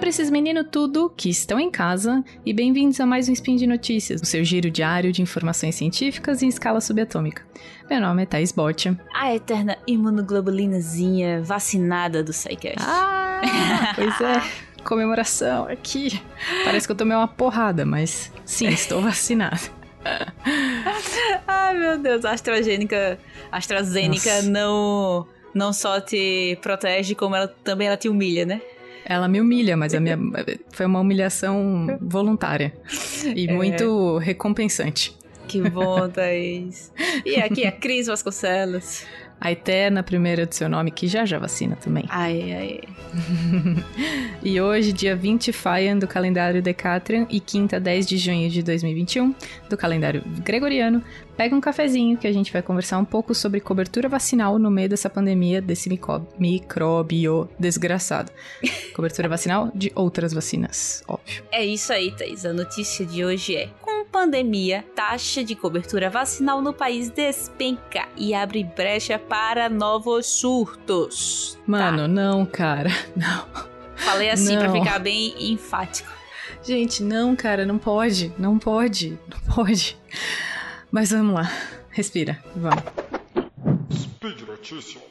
para esses meninos tudo que estão em casa e bem-vindos a mais um Spin de Notícias, o seu giro diário de informações científicas em escala subatômica. Meu nome é Thais Botia. A eterna imunoglobulinazinha vacinada do SciCast. Ah, pois é. Comemoração aqui. Parece que eu tomei uma porrada, mas sim, estou vacinada. Ai, meu Deus, a AstraZeneca, AstraZeneca não não só te protege, como ela também ela te humilha, né? Ela me humilha, mas a minha foi uma humilhação voluntária e é. muito recompensante. Que bom, Thaís. E aqui a Cris Vasconcelos. A Eterna, primeira do seu nome, que já já vacina também. Ai, ai. e hoje, dia 20 Faian do calendário Decatrian e quinta, 10 de junho de 2021, do calendário gregoriano, pega um cafezinho que a gente vai conversar um pouco sobre cobertura vacinal no meio dessa pandemia desse micróbio desgraçado. cobertura vacinal de outras vacinas, óbvio. É isso aí, Thaís. A notícia de hoje é: pandemia, taxa de cobertura vacinal no país despenca e abre brecha para novos surtos. Mano, tá. não, cara, não. Falei assim pra ficar bem enfático. Gente, não, cara, não pode, não pode, não pode. Mas vamos lá, respira, vamos. Speed Notícias.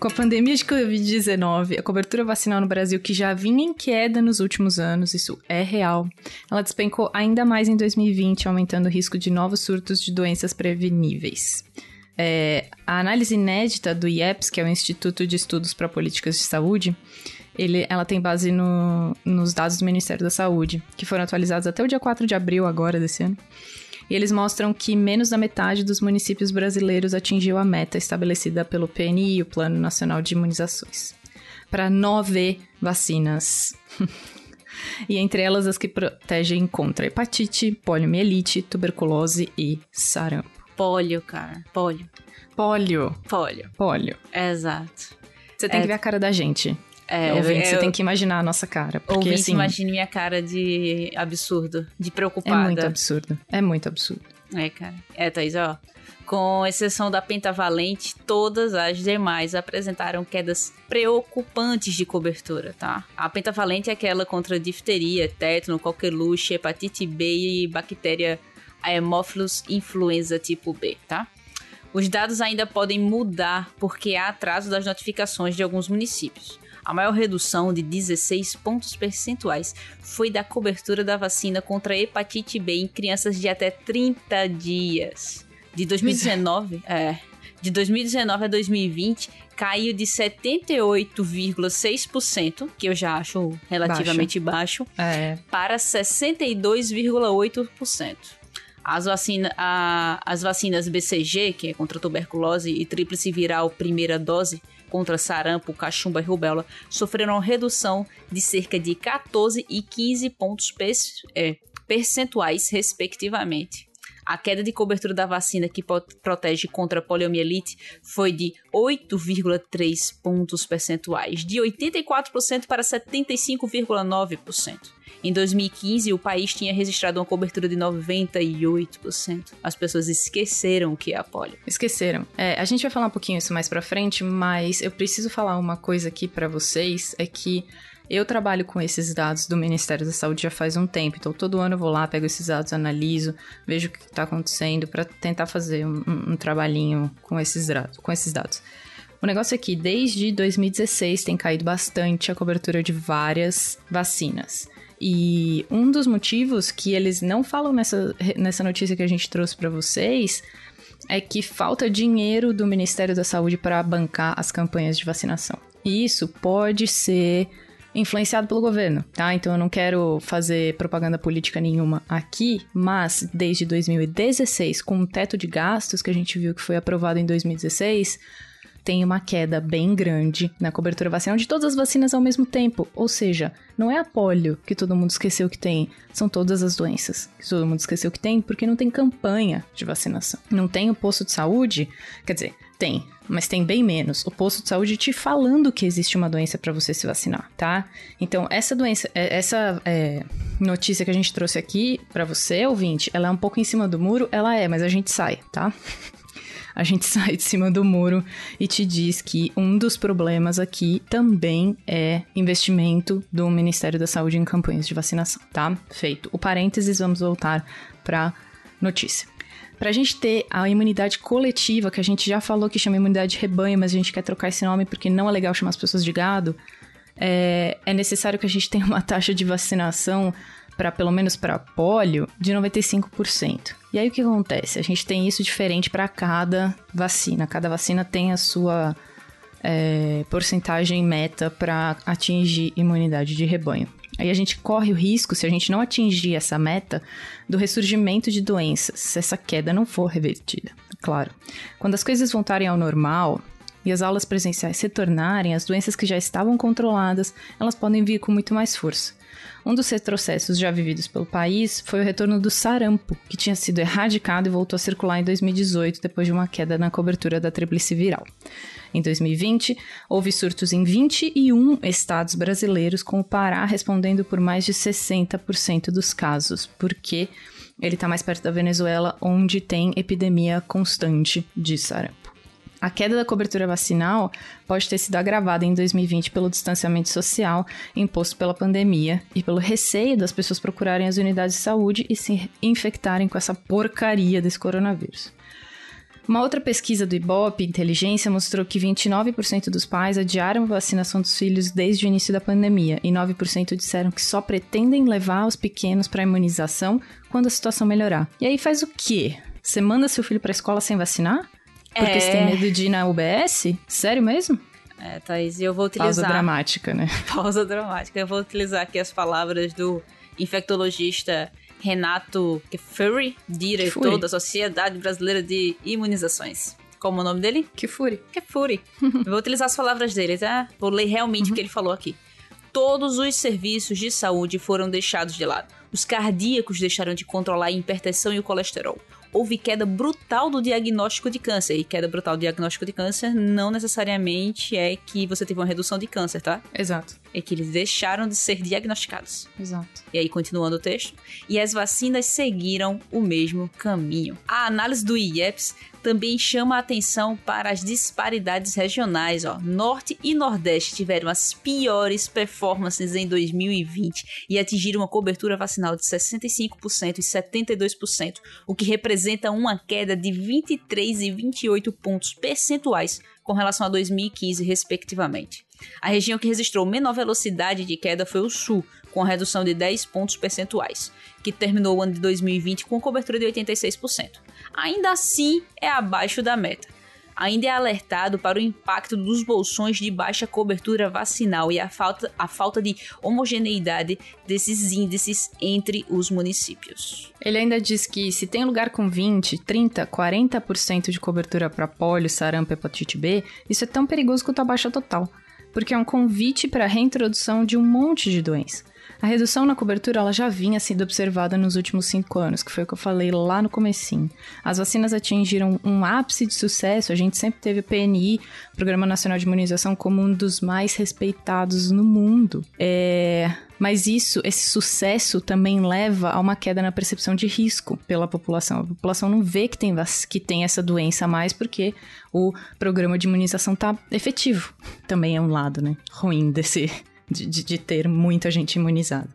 Com a pandemia de Covid-19, a cobertura vacinal no Brasil, que já vinha em queda nos últimos anos, isso é real, ela despencou ainda mais em 2020, aumentando o risco de novos surtos de doenças preveníveis. É, a análise inédita do IEPS, que é o Instituto de Estudos para Políticas de Saúde, ele, ela tem base no, nos dados do Ministério da Saúde, que foram atualizados até o dia 4 de abril agora desse ano. E eles mostram que menos da metade dos municípios brasileiros atingiu a meta estabelecida pelo PNI, o Plano Nacional de Imunizações, para nove vacinas. e entre elas as que protegem contra hepatite, poliomielite, tuberculose e sarampo. Polio, cara. Polio. Polio. Polio. Polio. Exato. Você tem é... que ver a cara da gente. É, ouvinte, eu, você tem que imaginar a nossa cara. Porque, ouvinte, assim, imagine minha cara de absurdo, de preocupada. É muito absurdo. É muito absurdo. É, cara. É, Thaís, ó. Com exceção da pentavalente, todas as demais apresentaram quedas preocupantes de cobertura, tá? A pentavalente é aquela contra difteria, tétano, coqueluche, hepatite B e bactéria Haemophilus influenza tipo B, tá? Os dados ainda podem mudar porque há atraso das notificações de alguns municípios. A maior redução de 16 pontos percentuais foi da cobertura da vacina contra a hepatite B em crianças de até 30 dias. De 2019, é, de 2019 a 2020 caiu de 78,6%, que eu já acho relativamente baixo, baixo é. para 62,8%. As, vacina, a, as vacinas BCG, que é contra tuberculose e tríplice viral primeira dose, contra sarampo, cachumba e rubéola sofreram redução de cerca de 14 e 15 pontos é, percentuais, respectivamente. A queda de cobertura da vacina que protege contra a poliomielite foi de 8,3 pontos percentuais, de 84% para 75,9%. Em 2015, o país tinha registrado uma cobertura de 98%. As pessoas esqueceram o que é a polio. Esqueceram. É, a gente vai falar um pouquinho isso mais pra frente, mas eu preciso falar uma coisa aqui para vocês, é que eu trabalho com esses dados do Ministério da Saúde já faz um tempo, então todo ano eu vou lá, pego esses dados, analiso, vejo o que está acontecendo para tentar fazer um, um, trabalhinho com esses, com esses dados. O negócio é que desde 2016 tem caído bastante a cobertura de várias vacinas. E um dos motivos que eles não falam nessa, nessa notícia que a gente trouxe para vocês é que falta dinheiro do Ministério da Saúde para bancar as campanhas de vacinação. E isso pode ser influenciado pelo governo, tá? Então eu não quero fazer propaganda política nenhuma aqui, mas desde 2016, com o teto de gastos que a gente viu que foi aprovado em 2016, tem uma queda bem grande na cobertura vacinal de todas as vacinas ao mesmo tempo. Ou seja, não é a polio que todo mundo esqueceu que tem, são todas as doenças que todo mundo esqueceu que tem, porque não tem campanha de vacinação. Não tem o posto de saúde, quer dizer, Tem, mas tem bem menos. O posto de saúde te falando que existe uma doença para você se vacinar, tá? Então, essa doença, é, essa é, notícia que a gente trouxe aqui para você, ouvinte, ela é um pouco em cima do muro, ela é, mas a gente sai, tá? A gente sai de cima do muro e te diz que um dos problemas aqui também é investimento do Ministério da Saúde em campanhas de vacinação, tá? Feito. O parênteses, vamos voltar para notícia. Para a gente ter a imunidade coletiva, que a gente já falou que chama imunidade de rebanho, mas a gente quer trocar esse nome porque não é legal chamar as pessoas de gado, é, é necessário que a gente tenha uma taxa de vacinação para pelo menos para polio de 95%. E aí o que acontece? A gente tem isso diferente para cada vacina. Cada vacina tem a sua é, porcentagem meta para atingir imunidade de rebanho. Aí a gente corre o risco, se a gente não atingir essa meta, do ressurgimento de doenças, se essa queda não for revertida. Claro. Quando as coisas voltarem ao normal e as aulas presenciais retornarem, as doenças que já estavam controladas, elas podem vir com muito mais força. Um dos retrocessos já vividos pelo país foi o retorno do sarampo, que tinha sido erradicado e voltou a circular em 2018 depois de uma queda na cobertura da tríplice viral. Em 2020, houve surtos em 21 estados brasileiros, com o Pará respondendo por mais de 60% dos casos, porque ele está mais perto da Venezuela, onde tem epidemia constante de sarampo. A queda da cobertura vacinal pode ter sido agravada em 2020 pelo distanciamento social imposto pela pandemia e pelo receio das pessoas procurarem as unidades de saúde e se infectarem com essa porcaria desse coronavírus. Uma outra pesquisa do Ibope Inteligência mostrou que 29% dos pais adiaram a vacinação dos filhos desde o início da pandemia e 9% disseram que só pretendem levar os pequenos para a imunização quando a situação melhorar. E aí faz o quê? Você manda seu filho para a escola sem vacinar? Porque é... você tem medo de ir na UBS? Sério mesmo? É, Thaís, eu vou utilizar... Pausa dramática, né? Pausa dramática. Eu vou utilizar aqui as palavras do infectologista Renato Kefuri, diretor Kefuri. da Sociedade Brasileira de Imunizações. Como é o nome dele? Kefuri. Kefuri. eu vou utilizar as palavras dele, tá? Vou ler realmente uhum. o que ele falou aqui. Todos os serviços de saúde foram deixados de lado. Os cardíacos deixaram de controlar a hipertensão e o colesterol houve queda brutal do diagnóstico de câncer. E queda brutal do diagnóstico de câncer não necessariamente é que você teve uma redução de câncer, tá? Exato. É que eles deixaram de ser diagnosticados. Exato. E aí, continuando o texto. E as vacinas seguiram o mesmo caminho. A análise do IEPS também chama a atenção para as disparidades regionais. Ó. Norte e Nordeste tiveram as piores performances em 2020 e atingiram uma cobertura vacinal de 65% e 72%, o que representa uma queda de 23 e 28 pontos percentuais com relação a 2015, respectivamente. A região que registrou menor velocidade de queda foi o Sul, com a redução de 10 pontos percentuais, que terminou o ano de 2020 com cobertura de 86%. Ainda assim, é abaixo da meta. Ainda é alertado para o impacto dos bolsões de baixa cobertura vacinal e a falta, a falta de homogeneidade desses índices entre os municípios. Ele ainda diz que se tem lugar com 20, 30, 40% de cobertura para polio, sarampo e hepatite B, isso é tão perigoso quanto a baixa total, porque é um convite para a reintrodução de um monte de doenças. A redução na cobertura ela já vinha sendo observada nos últimos cinco anos, que foi o que eu falei lá no comecinho. As vacinas atingiram um ápice de sucesso, a gente sempre teve o PNI, Programa Nacional de Imunização, como um dos mais respeitados no mundo. É... Mas isso, esse sucesso também leva a uma queda na percepção de risco pela população. A população não vê que tem, que tem essa doença mais porque o programa de imunização está efetivo. Também é um lado, né, ruim desse, de, de, ter muita gente imunizada.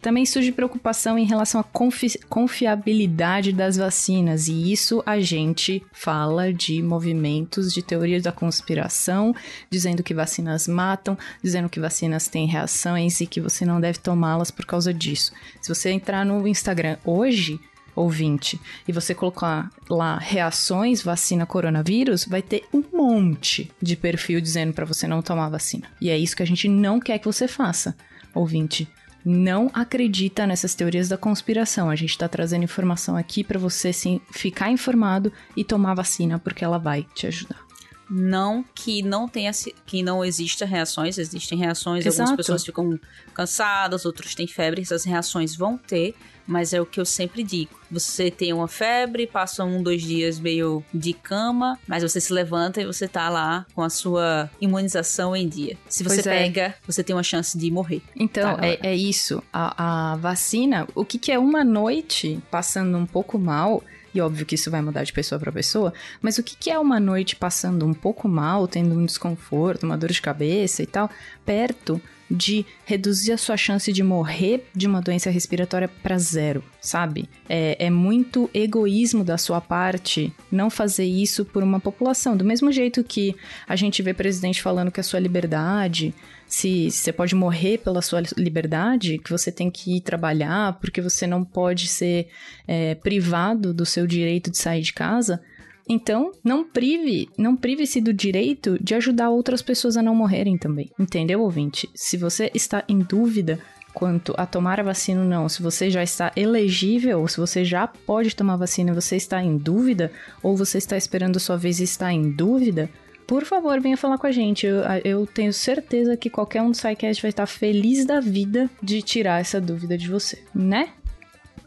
Também surge preocupação em relação à confi confiabilidade das vacinas, e isso a gente fala de movimentos de teorias da conspiração, dizendo que vacinas matam, dizendo que vacinas têm reações e que você não deve tomá-las por causa disso. Se você entrar no Instagram hoje, ouvinte, e você colocar lá reações vacina coronavírus, vai ter um monte de perfil dizendo para você não tomar vacina. E é isso que a gente não quer que você faça, ouvinte. Não acredita nessas teorias da conspiração. A gente está trazendo informação aqui para você sim ficar informado e tomar vacina porque ela vai te ajudar. Não que não tenha que não exista reações, existem reações, Exato. algumas pessoas ficam cansadas, outros têm febre, essas reações vão ter, mas é o que eu sempre digo. Você tem uma febre, passa um, dois dias meio de cama, mas você se levanta e você tá lá com a sua imunização em dia. Se você Pois é. pega, você tem uma chance de morrer. Então, Tá, é, é isso. A, a vacina, o que, que é uma noite passando um pouco mal, e óbvio que isso vai mudar de pessoa para pessoa, mas o que, é uma noite passando um pouco mal, tendo um desconforto, uma dor de cabeça e tal, perto de reduzir a sua chance de morrer de uma doença respiratória para zero, sabe? É, é muito egoísmo da sua parte não fazer isso por uma população. Do mesmo jeito que a gente vê presidente falando que a sua liberdade se você pode morrer pela sua liberdade, que você tem que ir trabalhar, porque você não pode ser é, privado do seu direito de sair de casa. Então, não prive, não prive-se do direito de ajudar outras pessoas a não morrerem também. Entendeu, ouvinte? Se você está em dúvida quanto a tomar a vacina ou não, se você já está elegível, ou se você já pode tomar vacina e você está em dúvida, ou você está esperando a sua vez e está em dúvida, por favor, venha falar com a gente. Eu, eu tenho certeza que qualquer um do SciCast vai estar feliz da vida de tirar essa dúvida de você, né?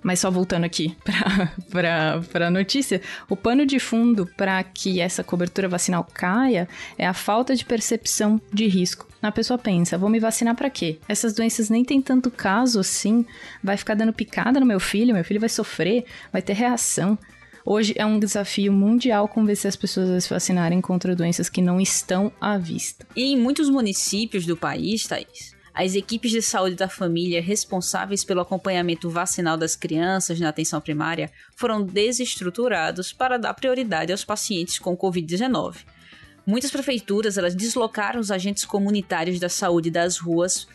Mas só voltando aqui para a notícia, o pano de fundo para que essa cobertura vacinal caia é a falta de percepção de risco. A pessoa pensa, vou me vacinar para quê? Essas doenças nem tem tanto caso assim, vai ficar dando picada no meu filho, meu filho vai sofrer, vai ter reação. Hoje é um desafio mundial convencer as pessoas a se vacinarem contra doenças que não estão à vista. E em muitos municípios do país, Thaís, as equipes de saúde da família responsáveis pelo acompanhamento vacinal das crianças na atenção primária foram desestruturados para dar prioridade aos pacientes com Covid-19. Muitas prefeituras elas deslocaram os agentes comunitários da saúde das ruas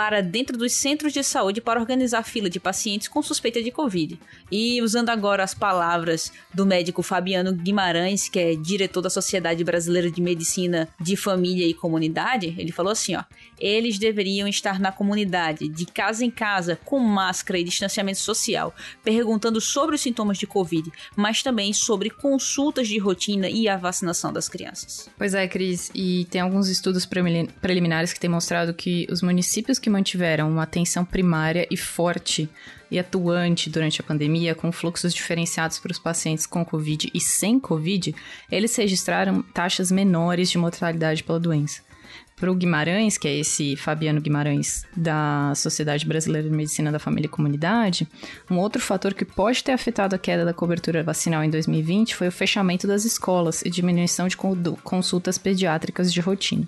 para dentro dos centros de saúde para organizar fila de pacientes com suspeita de Covid. E usando agora as palavras do médico Fabiano Guimarães, que é diretor da Sociedade Brasileira de Medicina de Família e Comunidade, ele falou assim, ó: "Eles deveriam estar na comunidade, de casa em casa, com máscara e distanciamento social, perguntando sobre os sintomas de Covid, mas também sobre consultas de rotina e a vacinação das crianças." Pois é, Cris, e tem alguns estudos preliminares que têm mostrado que os municípios que mantiveram uma atenção primária e forte e atuante durante a pandemia, com fluxos diferenciados para os pacientes com Covid e sem Covid, eles registraram taxas menores de mortalidade pela doença. Para o Guimarães, que é esse Fabiano Guimarães da Sociedade Brasileira de Medicina da Família e Comunidade, um outro fator que pode ter afetado a queda da cobertura vacinal em 2020 foi o fechamento das escolas e diminuição de consultas pediátricas de rotina.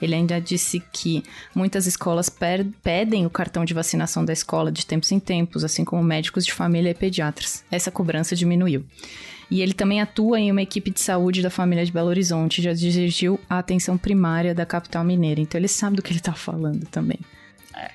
Ele ainda disse que muitas escolas pedem o cartão de vacinação da escola de tempos em tempos, assim como médicos de família e pediatras. Essa cobrança diminuiu. E ele também atua em uma equipe de saúde da família de Belo Horizonte, já dirigiu a atenção primária da capital mineira. Então ele sabe do que ele está falando também. É.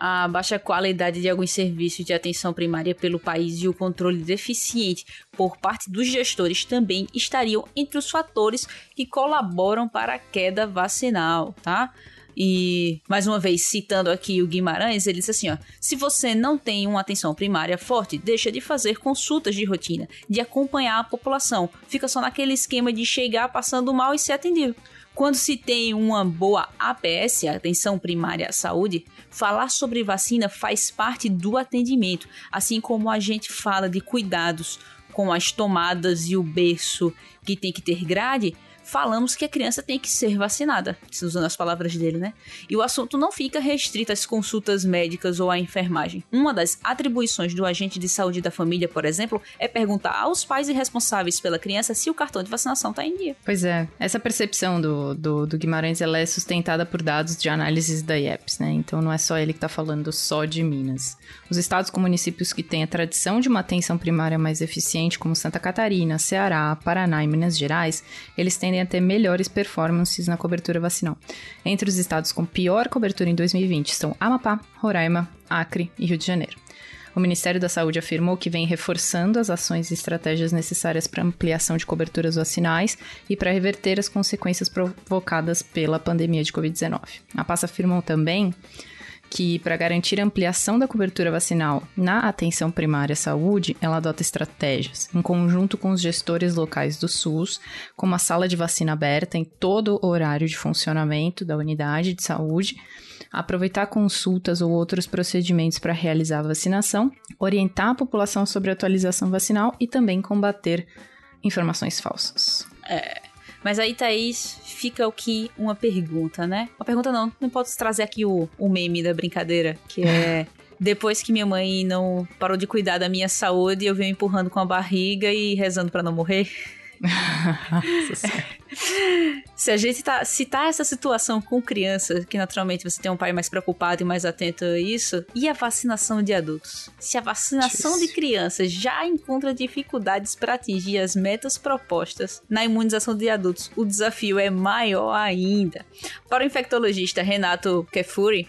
A baixa qualidade de alguns serviços de atenção primária pelo país e o controle deficiente por parte dos gestores também estariam entre os fatores que colaboram para a queda vacinal, tá? E, mais uma vez, citando aqui o Guimarães, ele disse assim: ó, se você não tem uma atenção primária forte, deixa de fazer consultas de rotina, de acompanhar a população. Fica só naquele esquema de chegar passando mal e ser atendido. Quando se tem uma boa APS, atenção primária à saúde, falar sobre vacina faz parte do atendimento, assim como a gente fala de cuidados com as tomadas e o berço que tem que ter grade, falamos que a criança tem que ser vacinada, usando as palavras dele, né? E o assunto não fica restrito às consultas médicas ou à enfermagem. Uma das atribuições do agente de saúde da família, por exemplo, é perguntar aos pais e responsáveis pela criança se o cartão de vacinação está em dia. Pois é, essa percepção do, do, do Guimarães ela é sustentada por dados de análises da IEPS, né? Então não é só ele que está falando só de Minas. Os estados com municípios que têm a tradição de uma atenção primária mais eficiente, como Santa Catarina, Ceará, Paraná e Minas Gerais, eles tendem a ter melhores performances na cobertura vacinal. Entre os estados com pior cobertura em 2020 estão Amapá, Roraima, Acre e Rio de Janeiro. O Ministério da Saúde afirmou que vem reforçando as ações e estratégias necessárias para ampliação de coberturas vacinais e para reverter as consequências provocadas pela pandemia de Covid-19. A pasta afirmou também que, para garantir a ampliação da cobertura vacinal na atenção primária à saúde, ela adota estratégias, em conjunto com os gestores locais do SUS, como a sala de vacina aberta em todo o horário de funcionamento da unidade de saúde, aproveitar consultas ou outros procedimentos para realizar a vacinação, orientar a população sobre a atualização vacinal e também combater informações falsas. É. Mas aí, Thaís, fica o que uma pergunta, né? Uma pergunta não, não posso trazer aqui o, o meme da brincadeira, que é. Depois que minha mãe não parou de cuidar da minha saúde, eu venho empurrando com a barriga e rezando para não morrer. se a gente tá, citar tá essa situação com criança, que naturalmente você tem um pai mais preocupado e mais atento a isso, e a vacinação de adultos? Se a vacinação de crianças já encontra dificuldades para atingir as metas propostas na imunização de adultos, o desafio é maior ainda. Para o infectologista Renato Kefuri,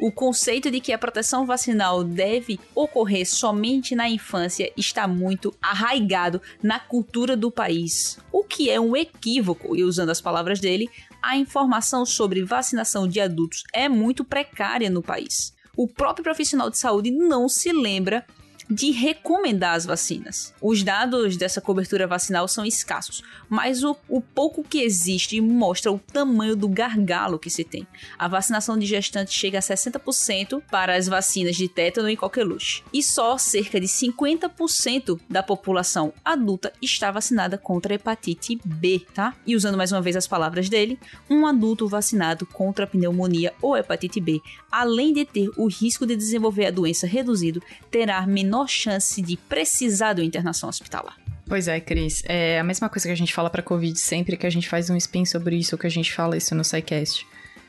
o conceito de que a proteção vacinal deve ocorrer somente na infância está muito arraigado na cultura do país, o que é um equívoco, e usando as palavras dele, a informação sobre vacinação de adultos é muito precária no país. O próprio profissional de saúde não se lembra de recomendar as vacinas. Os dados dessa cobertura vacinal são escassos, mas o, o pouco que existe mostra o tamanho do gargalo que se tem. A vacinação de gestantes chega a 60% para as vacinas de tétano e coqueluche, e só cerca de 50% da população adulta está vacinada contra hepatite B, tá? E usando mais uma vez as palavras dele, um adulto vacinado contra pneumonia ou hepatite B, além de ter o risco de desenvolver a doença reduzido, terá menor menor chance de precisar de uma internação hospitalar. Pois é, Cris. É a mesma coisa que a gente fala para Covid sempre que a gente faz um spin sobre isso, ou que a gente fala isso no SciCast.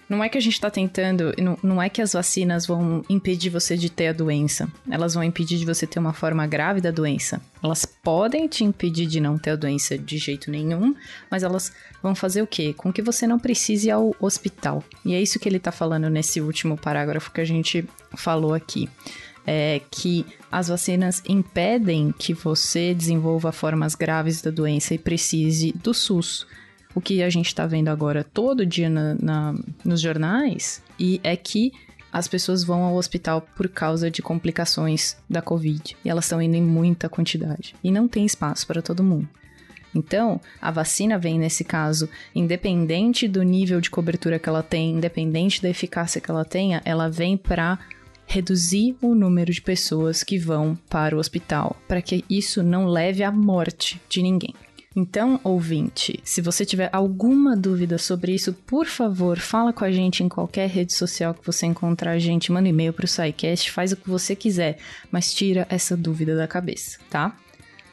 Não é que a gente está tentando, não, não é que as vacinas vão impedir você de ter a doença. Elas vão impedir de você ter uma forma grave da doença. Elas podem te impedir de não ter a doença de jeito nenhum, mas elas vão fazer o quê? Com que você não precise ir ao hospital. E é isso que ele está falando nesse último parágrafo que a gente falou aqui é, que as vacinas impedem que você desenvolva formas graves da doença e precise do SUS. O que a gente está vendo agora todo dia na, na, nos jornais e é que as pessoas vão ao hospital por causa de complicações da Covid. E elas estão indo em muita quantidade. E não tem espaço para todo mundo. Então, a vacina vem nesse caso, independente do nível de cobertura que ela tem, independente da eficácia que ela tenha, ela vem para reduzir o número de pessoas que vão para o hospital, para que isso não leve à morte de ninguém. Então, ouvinte, se você tiver alguma dúvida sobre isso, por favor, fala com a gente em qualquer rede social que você encontrar a gente, manda um e-mail para o SciCast, faz o que você quiser, mas tira essa dúvida da cabeça, tá?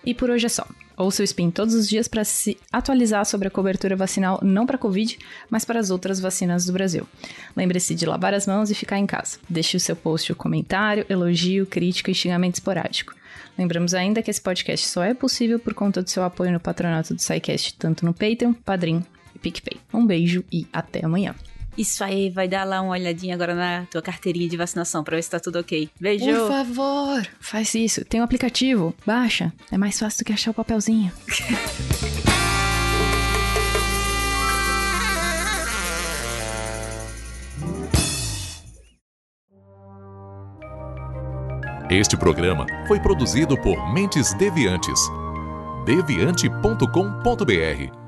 E por hoje é só. Ouça o Spin todos os dias para se atualizar sobre a cobertura vacinal não para Covid, mas para as outras vacinas do Brasil. Lembre-se de lavar as mãos e ficar em casa. Deixe o seu post o comentário, elogio, crítica e xingamento esporádico. Lembramos ainda que esse podcast só é possível por conta do seu apoio no patronato do SciCast, tanto no Patreon, Padrim e PicPay. Um beijo e até amanhã. Isso aí, vai dar lá uma olhadinha agora na tua carteirinha de vacinação pra ver se tá tudo ok. Beijo! Por favor, faz isso. Tem um aplicativo, baixa. É mais fácil do que achar o papelzinho. Este programa foi produzido por Mentes Deviantes. deviante.com.br